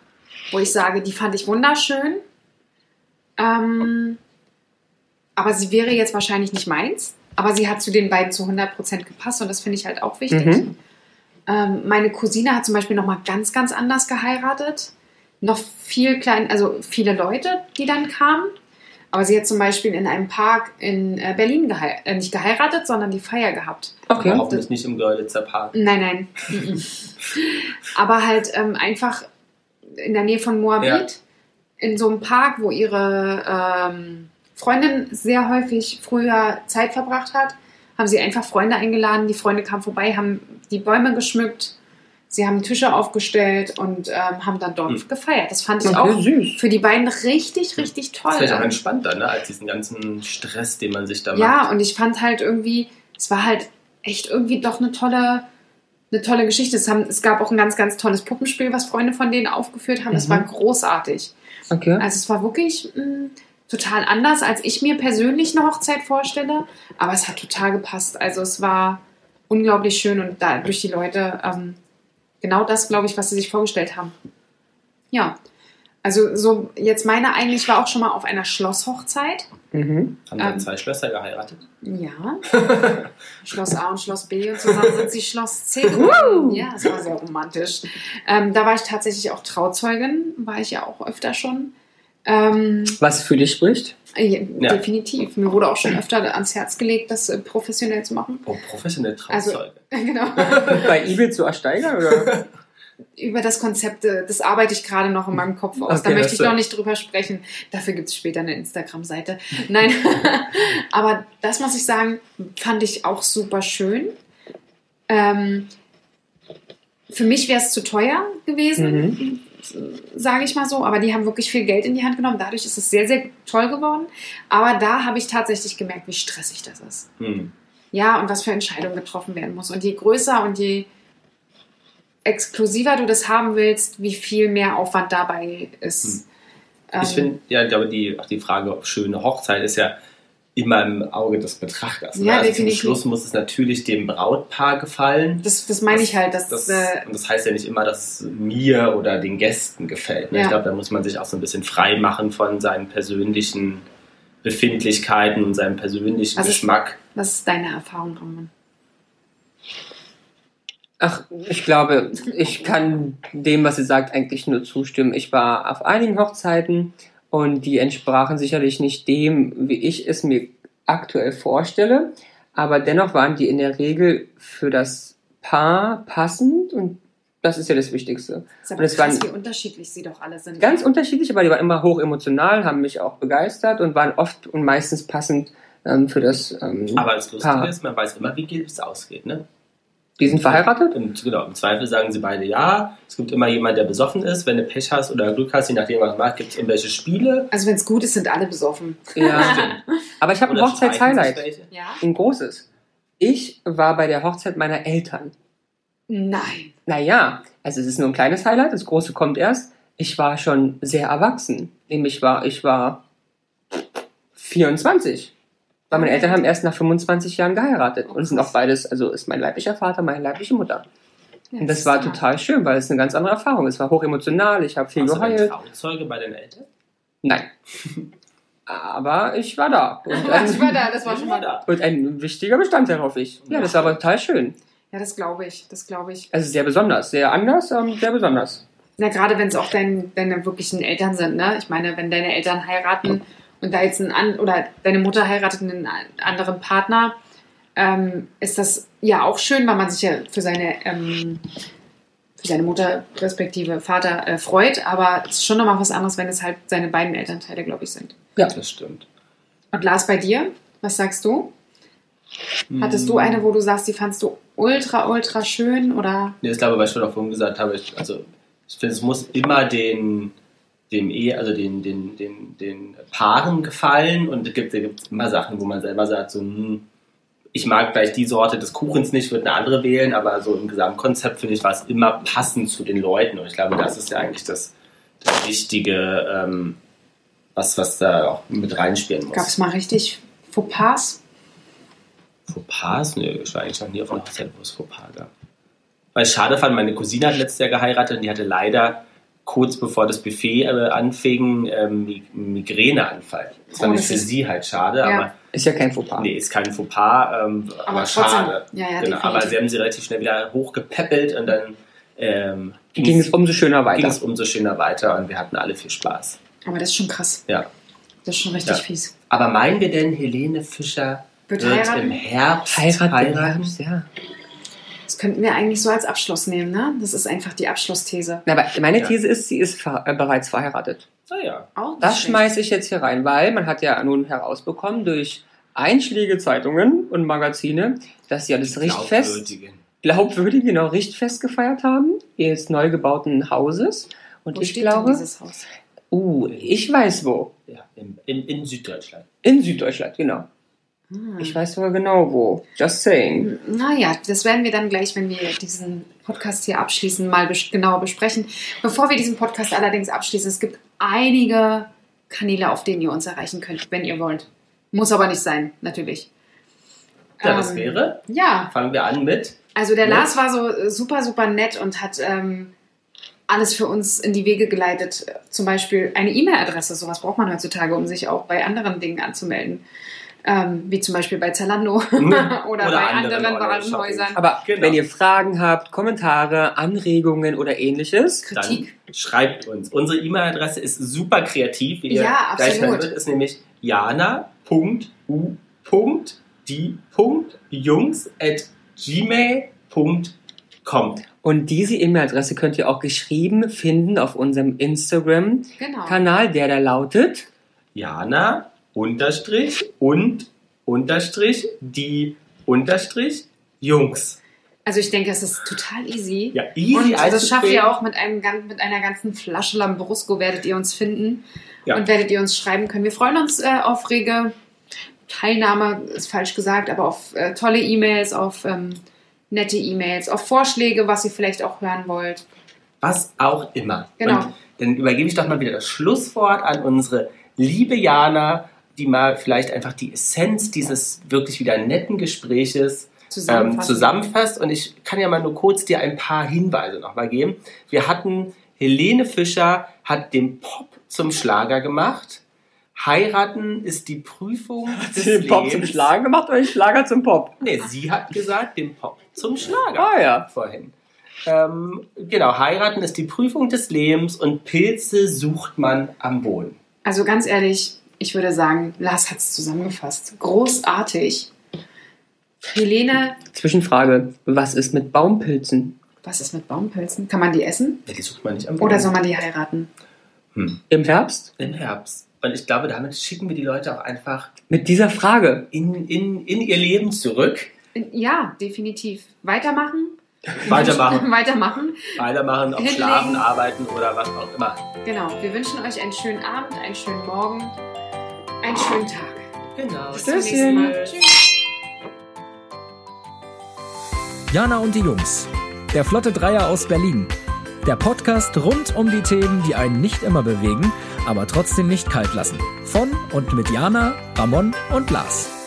wo ich sage, die fand ich wunderschön. Ähm, aber sie wäre jetzt wahrscheinlich nicht meins. Aber sie hat zu den beiden zu 100% gepasst und das finde ich halt auch wichtig. Mhm. Ähm, meine Cousine hat zum Beispiel nochmal ganz, ganz anders geheiratet. Noch viel klein, also viele Leute, die dann kamen. Aber sie hat zum Beispiel in einem Park in äh, Berlin gehei äh, nicht geheiratet, sondern die Feier gehabt. okay. Aber hoffentlich nicht im Görlitzer Park. Nein, nein. Aber halt ähm, einfach in der Nähe von Moabit, Ja. in so einem Park, wo ihre ähm, Freundin sehr häufig früher Zeit verbracht hat, haben sie einfach Freunde eingeladen. Die Freunde kamen vorbei, haben die Bäume geschmückt, sie haben Tische aufgestellt und ähm, haben dann dort Mhm. gefeiert. Das fand ich Okay, auch süß. für die beiden richtig, richtig toll. Das ist vielleicht auch entspannter, ne? als diesen ganzen Stress, den man sich da macht. Ja, und ich fand halt irgendwie, es war halt echt irgendwie doch eine tolle, eine tolle Geschichte. Es, haben, es gab auch ein ganz, ganz tolles Puppenspiel, was Freunde von denen aufgeführt haben. Das Mhm. war großartig. Okay. Also es war wirklich mh, total anders, als ich mir persönlich eine Hochzeit vorstelle. Aber es hat total gepasst. Also es war unglaublich schön und dadurch die Leute ähm, genau das, glaube ich, was sie sich vorgestellt haben. Ja. Also so jetzt meine eigentlich war auch schon mal auf einer Schlosshochzeit. Mhm. Haben dann Ähm. zwei Schlösser geheiratet. Ja. Schloss A und Schloss B und zusammen sind sie Schloss C geworden. Ja, das war sehr romantisch. Ähm, da war ich tatsächlich auch Trauzeugin, war ich ja auch öfter schon. Ähm, Was für dich spricht? äh, Ja. Definitiv. Mir wurde auch schon öfter ans Herz gelegt, das äh, professionell zu machen. Oh, professionelle Also- Trauzeuge. genau. Bei eBay zu ersteigern? Oder? Über das Konzept, äh, das arbeite ich gerade noch in meinem Kopf aus. da Okay, möchte das ich ist- noch nicht drüber sprechen. Dafür gibt es später eine Instagram-Seite. Nein, aber das muss ich sagen, fand ich auch super schön. Ähm, für mich wäre es zu teuer gewesen, sage ich mal so. Aber die haben wirklich viel Geld in die Hand genommen. Dadurch ist es sehr, sehr toll geworden. Aber da habe ich tatsächlich gemerkt, wie stressig das ist. Hm. Ja, und was für Entscheidungen getroffen werden muss. Und je größer und je exklusiver du das haben willst, wie viel mehr Aufwand dabei ist. Ich Ähm, finde, ja, ich glaube, die, auch die Frage, ob schöne Hochzeit ist ja immer im Auge des Betrachters. ne? Ja, also definitiv. Zum Schluss muss es natürlich dem Brautpaar gefallen. das, das meine ich halt, dass Das, äh, und das heißt ja nicht immer, dass es mir oder den Gästen gefällt. Ne? Ja. Ich glaube, da muss man sich auch so ein bisschen frei machen von seinen persönlichen Befindlichkeiten und seinem persönlichen Also- Geschmack. was ist deine Erfahrung, Roman? Ach, ich glaube, ich kann dem, was sie sagt, eigentlich nur zustimmen. Ich war auf einigen Hochzeiten und die entsprachen sicherlich nicht dem, wie ich es mir aktuell vorstelle. Aber dennoch waren die in der Regel für das Paar passend und das ist ja das Wichtigste. Ist aber Und es krass, waren- wie unterschiedlich sie doch alle sind. Ganz unterschiedlich, aber die waren immer hoch emotional, haben mich auch begeistert und waren oft und meistens passend ähm, für das ähm, Aber das Lustige Paar. ist, man weiß immer, wie es ausgeht. Ne? Die sind verheiratet? Und genau, im Zweifel sagen sie beide ja. Es gibt immer jemand, der besoffen ist. Wenn du Pech hast oder Glück hast, je nachdem, was du machst, gibt es irgendwelche Spiele. Also wenn es gut ist, sind alle besoffen. Ja. Aber ich habe ein Hochzeitshighlight. Ja? Ein großes. Ich war bei der Hochzeit meiner Eltern. Nein. Naja, also es ist nur ein kleines Highlight, das große kommt erst. Ich war schon sehr erwachsen. Nämlich war, ich war 24. Weil meine Eltern haben erst nach 25 Jahren geheiratet und sind auch beides, also ist mein leiblicher Vater, meine leibliche Mutter. Und das war total schön, weil es eine ganz andere Erfahrung ist. Es war hoch emotional, ich habe viel Warst du geheult. Trauzeuge bei den Eltern? Nein. Aber ich war da. Und Ich ein, war da, das war schon mal da. und ein wichtiger Bestandteil, hoffe ich. Ja, das war aber total schön. Ja, das glaube ich, das glaube ich. Also sehr besonders, sehr anders, ähm, sehr besonders. Na, gerade wenn es auch dein, deine wirklichen Eltern sind, ne? Ich meine, wenn deine Eltern heiraten und da jetzt ein an oder deine Mutter heiratet einen anderen Partner, ähm, ist das ja auch schön, weil man sich ja für seine ähm, für seine Mutter respektive Vater äh, freut, aber es ist schon nochmal was anderes, wenn es halt seine beiden Elternteile, glaube ich, sind. Ja. Das stimmt. Und Lars, bei dir, was sagst du? Hattest du eine, wo du sagst, die fandst du ultra, ultra schön oder? Nee, ich glaube, was ich schon auch vorhin gesagt habe, ich, also ich finde, es muss immer den, dem Ehe, also den, den, den, den Paaren gefallen und es gibt, es gibt immer Sachen, wo man selber sagt, so, hm, ich mag vielleicht die Sorte des Kuchens nicht, würde eine andere wählen, aber so im Gesamtkonzept finde ich, war es immer passend zu den Leuten und ich glaube, das ist ja eigentlich das, das Wichtige, ähm, was, was da auch mit reinspielen muss. Gab es mal richtig Fauxpas? Fauxpas? Nö, ich war eigentlich noch nie auf einer Hochzeit, wo es Fauxpas gab. Weil ich schade fand, meine Cousine hat letztes Jahr geheiratet und die hatte leider kurz bevor das Buffet äh, anfing, ähm, Mi- Migräneanfall. Das Oh, ich das für ist- sie halt schade, Ja. aber Ist ja kein Fauxpas. nee, ist kein Fauxpas, ähm, aber, Aber trotzdem, schade. ja, ja, genau, aber sie haben sie relativ schnell wieder hochgepäppelt und dann ähm, Ging es umso schöner ging weiter. es umso schöner weiter und wir hatten alle viel Spaß. Aber das ist schon krass. Ja. Das ist schon richtig Ja. fies. Aber meinen wir denn, Helene Fischer Wird wird heiraten? im Herbst Heirat heiraten? im Herbst, ja. Das könnten wir eigentlich so als Abschluss nehmen, ne? Das ist einfach die Abschlussthese. Na, aber meine Ja. These ist, sie ist ver äh, bereits verheiratet. Naja. Auch nicht Das schmeiße ich jetzt hier rein, weil man hat ja nun herausbekommen durch einschlägige Zeitungen und Magazine, dass sie alles richtfest, Glaubwürdigen. glaubwürdig, genau, richtfest gefeiert haben, ihres neu gebauten Hauses. Und Wo ich steht glaube, denn dieses Haus? uh, ich weiß wo. Ja, in, in, in Süddeutschland. In Süddeutschland, genau. Hm. Ich weiß sogar genau wo. Just saying. Naja, das werden wir dann gleich, wenn wir diesen Podcast hier abschließen, mal bes genauer besprechen. Bevor wir diesen Podcast allerdings abschließen, es gibt einige Kanäle, auf denen ihr uns erreichen könnt, wenn ihr wollt. Muss aber nicht sein, natürlich. Ja, das Ähm, wäre. Ja, Fangen wir an mit. also der Ja. Lars war so äh, super, super nett und hat ähm, alles für uns in die Wege geleitet. Zum Beispiel eine E-Mail-Adresse, sowas braucht man heutzutage, um sich auch bei anderen Dingen anzumelden. Ähm, wie zum Beispiel bei Zalando oder, Oder bei anderen anderen. Warenhäusern. Aber Genau. wenn ihr Fragen habt, Kommentare, Anregungen oder ähnliches, Kritik. Dann schreibt uns. Unsere E-Mail-Adresse ist super kreativ, wie ihr Ja, gleich hören absolut. wird, ist nämlich jana.u.die.jungs at gmail.com. Und diese E-Mail-Adresse könnt ihr auch geschrieben finden auf unserem Instagram-Kanal, Genau. der da lautet. Jana unterstrich und unterstrich die unterstrich Jungs. Also ich denke, es ist total easy. Ja, easy und das schafft ihr auch mit, einem, mit einer ganzen Flasche Lambrusco, werdet ihr uns finden Ja. und werdet ihr uns schreiben können. Wir freuen uns äh, auf rege Teilnahme, ist falsch gesagt, aber auf äh, tolle E-Mails, auf ähm, nette E-Mails, auf Vorschläge, was ihr vielleicht auch hören wollt. Was auch immer. Genau. Und dann übergebe ich doch mal wieder das Schlusswort an unsere liebe Jana, die mal vielleicht einfach die Essenz dieses wirklich wieder netten Gespräches ähm, Zusammenfassen. zusammenfasst. Und ich kann ja mal nur kurz dir ein paar Hinweise nochmal geben. Wir hatten Helene Fischer hat den Pop zum Schlager gemacht. Heiraten ist die Prüfung des Den Pop zum Lebens. Schlager gemacht oder den Schlager zum Pop? Nee, sie hat gesagt, den Pop zum Schlager Ah ja. vorhin. Ähm, genau, heiraten ist die Prüfung des Lebens und Pilze sucht man am Boden. Also ganz ehrlich, ich würde sagen, Lars hat es zusammengefasst. Großartig. Helene, Zwischenfrage, was ist mit Baumpilzen? was ist mit Baumpilzen? Kann man die essen? Ja, die sucht man nicht am Boden. Oder soll man die heiraten? Hm. Im Herbst? Im Herbst. Und ich glaube, damit schicken wir die Leute auch einfach Mit dieser Frage. in, in, in ihr Leben zurück. Ja, definitiv. Weitermachen. Weitermachen. Weitermachen. Weitermachen, ob Hinlegen. schlafen, arbeiten oder was auch immer. Genau. Wir wünschen euch einen schönen Abend, einen schönen Morgen, einen schönen Tag. Genau. Bis zum nächsten Mal. Tschüss. Jana und die Jungs. Der Flotte Dreier aus Berlin. Der Podcast rund um die Themen, die einen nicht immer bewegen, aber trotzdem nicht kalt lassen. Von und mit Jana, Ramon und Lars.